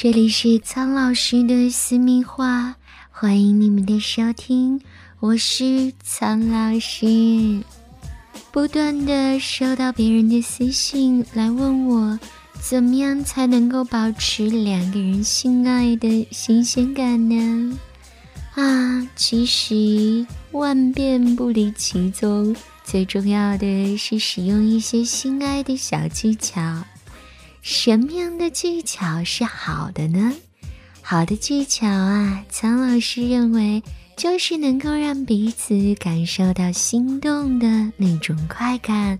这里是苍老师的私密话，欢迎你们的收听，我是苍老师。不断的收到别人的私信来问我，怎么样才能够保持两个人性爱的新鲜感呢？啊，其实万变不离其宗，最重要的是使用一些性爱的小技巧。什么样的技巧是好的呢？好的技巧啊，苍老师认为就是能够让彼此感受到心动的那种快感，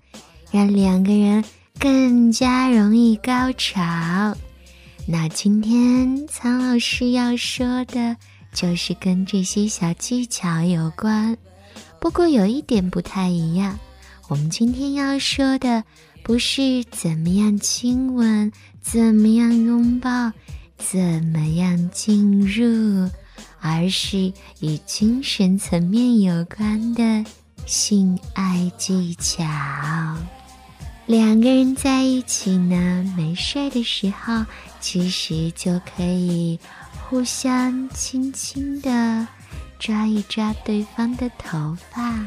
让两个人更加容易高潮。那今天苍老师要说的就是跟这些小技巧有关，不过有一点不太一样，我们今天要说的。不是怎么样亲吻，怎么样拥抱，怎么样进入，而是与精神层面有关的性爱技巧。两个人在一起呢，没事的时候，其实就可以互相轻轻的抓一抓对方的头发。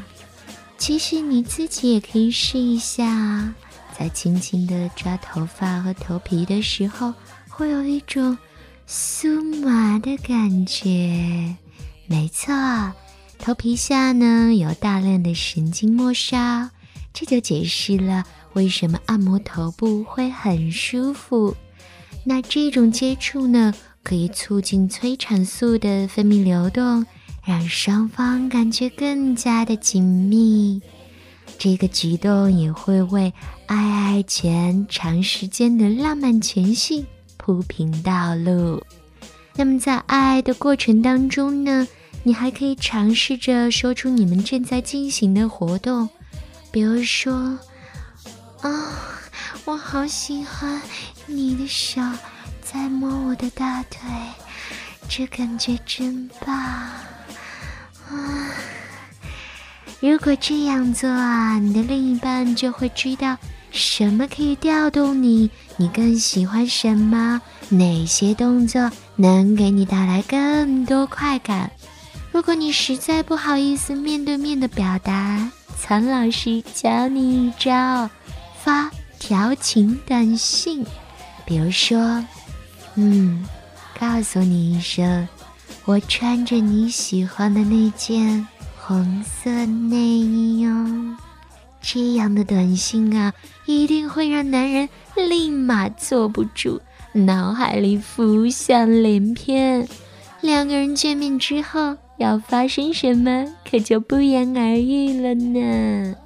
其实你自己也可以试一下啊。在轻轻的抓头发和头皮的时候，会有一种酥麻的感觉。没错，头皮下呢有大量的神经末梢，这就解释了为什么按摩头部会很舒服。那这种接触呢，可以促进催产素的分泌流动，让双方感觉更加的紧密。这个举动也会为爱爱前长时间的浪漫前戏铺平道路。那么在爱爱的过程当中呢，你还可以尝试着说出你们正在进行的活动，比如说：“啊，我好喜欢你的手在摸我的大腿，这感觉真棒。”如果这样做啊，你的另一半就会知道什么可以调动你，你更喜欢什么，哪些动作能给你带来更多快感。如果你实在不好意思面对面的表达，苍老师教你一招：发调情短信，比如说，嗯，告诉你一声，我穿着你喜欢的那件。红色内衣哦，这样的短信啊，一定会让男人立马坐不住，脑海里浮想联翩。两个人见面之后要发生什么，可就不言而喻了呢。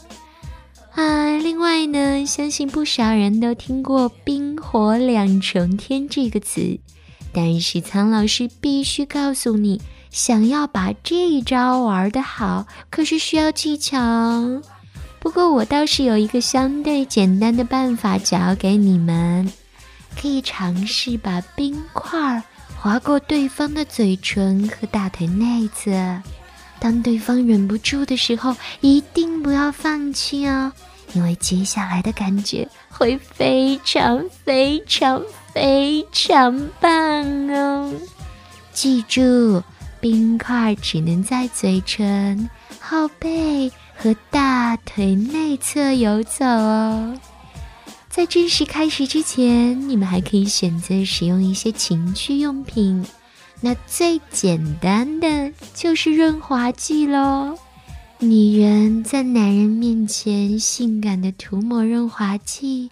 啊，另外呢，相信不少人都听过“冰火两重天”这个词，但是苍老师必须告诉你。想要把这一招玩得好，可是需要技巧。不过我倒是有一个相对简单的办法教给你们，可以尝试把冰块划过对方的嘴唇和大腿内侧。当对方忍不住的时候，一定不要放弃哦，因为接下来的感觉会非常非常非常棒哦！记住。冰块只能在嘴唇、后背和大腿内侧游走哦。在正式开始之前，你们还可以选择使用一些情趣用品。那最简单的就是润滑剂喽。女人在男人面前性感的涂抹润滑剂，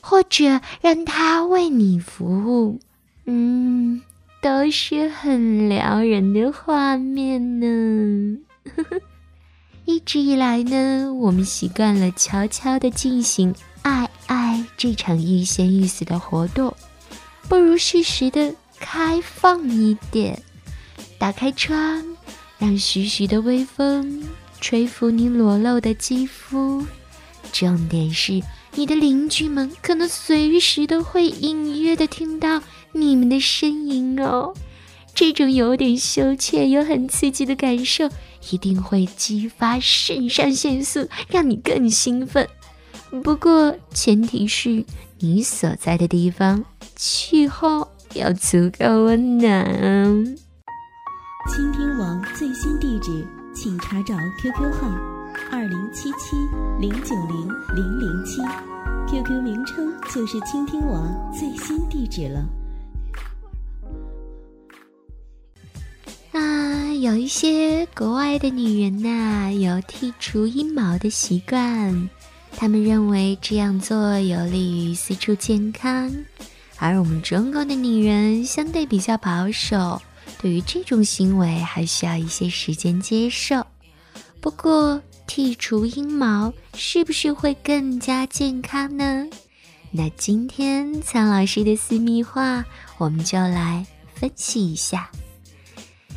或者让他为你服务。嗯。都是很撩人的画面呢。一直以来呢，我们习惯了悄悄的进行爱爱这场欲仙欲死的活动，不如适时的开放一点。打开窗，让徐徐的微风吹拂你裸露的肌肤。重点是，你的邻居们可能随时都会隐约的听到你们的声音哦。这种有点羞怯又很刺激的感受，一定会激发肾上腺素，让你更兴奋。不过，前提是你所在的地方气候要足够温暖。倾听网最新地址，请查找 QQ 号二零七七零九零零零七，QQ 名称就是倾听网最新地址了。有一些国外的女人呐，有剔除阴毛的习惯。他们认为这样做有利于私处健康，而我们中国的女人相对比较保守，对于这种行为还需要一些时间接受。不过，剔除阴毛是不是会更加健康呢？那今天苍老师的私密话，我们就来分析一下。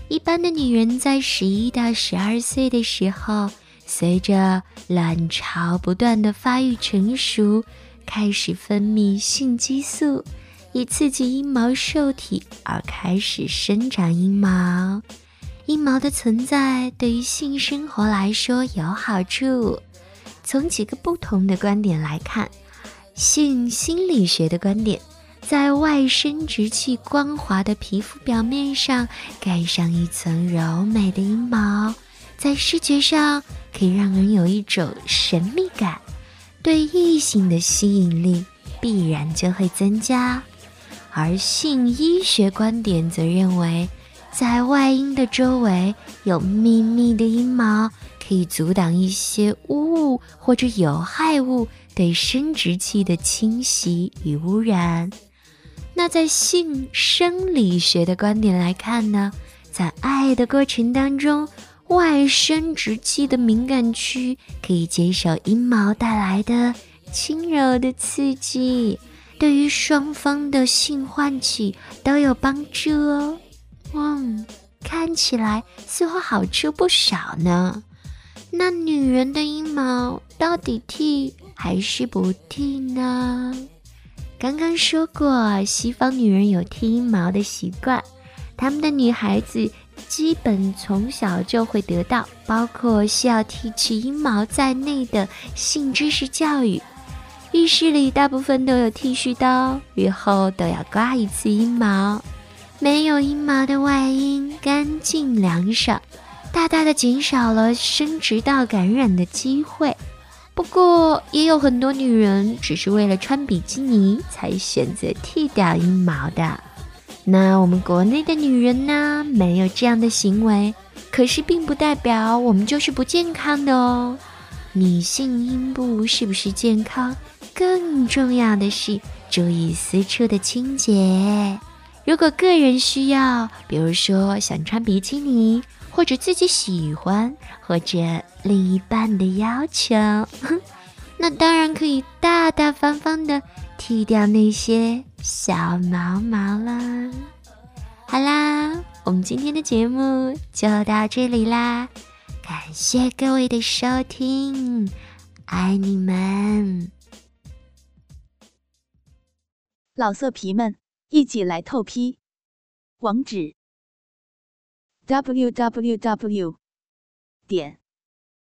一般的女人在十一到十二岁的时候。随着卵巢不断的发育成熟，开始分泌性激素，以刺激阴毛受体而开始生长阴毛。阴毛的存在对于性生活来说有好处。从几个不同的观点来看，性心理学的观点，在外生殖器光滑的皮肤表面上盖上一层柔美的阴毛。在视觉上可以让人有一种神秘感，对异性的吸引力必然就会增加。而性医学观点则认为，在外阴的周围有密密的阴毛，可以阻挡一些污物或者有害物对生殖器的侵袭与污染。那在性生理学的观点来看呢，在爱的过程当中。外生殖器的敏感区可以接受阴毛带来的轻柔的刺激，对于双方的性唤起都有帮助哦。嗯，看起来似乎好处不少呢。那女人的阴毛到底剃还是不剃呢？刚刚说过，西方女人有剃阴毛的习惯，她们的女孩子。基本从小就会得到包括需要剃去阴毛在内的性知识教育。浴室里大部分都有剃须刀，雨后都要刮一次阴毛。没有阴毛的外阴干净凉爽，大大的减少了生殖道感染的机会。不过，也有很多女人只是为了穿比基尼才选择剃掉阴毛的。那我们国内的女人呢，没有这样的行为，可是并不代表我们就是不健康的哦。女性阴部是不是健康，更重要的是注意私处的清洁。如果个人需要，比如说想穿比基尼，或者自己喜欢，或者另一半的要求，那当然可以大大方方的。剃掉那些小毛毛了。好啦，我们今天的节目就到这里啦，感谢各位的收听，爱你们！老色皮们，一起来透批，网址：w w w. 点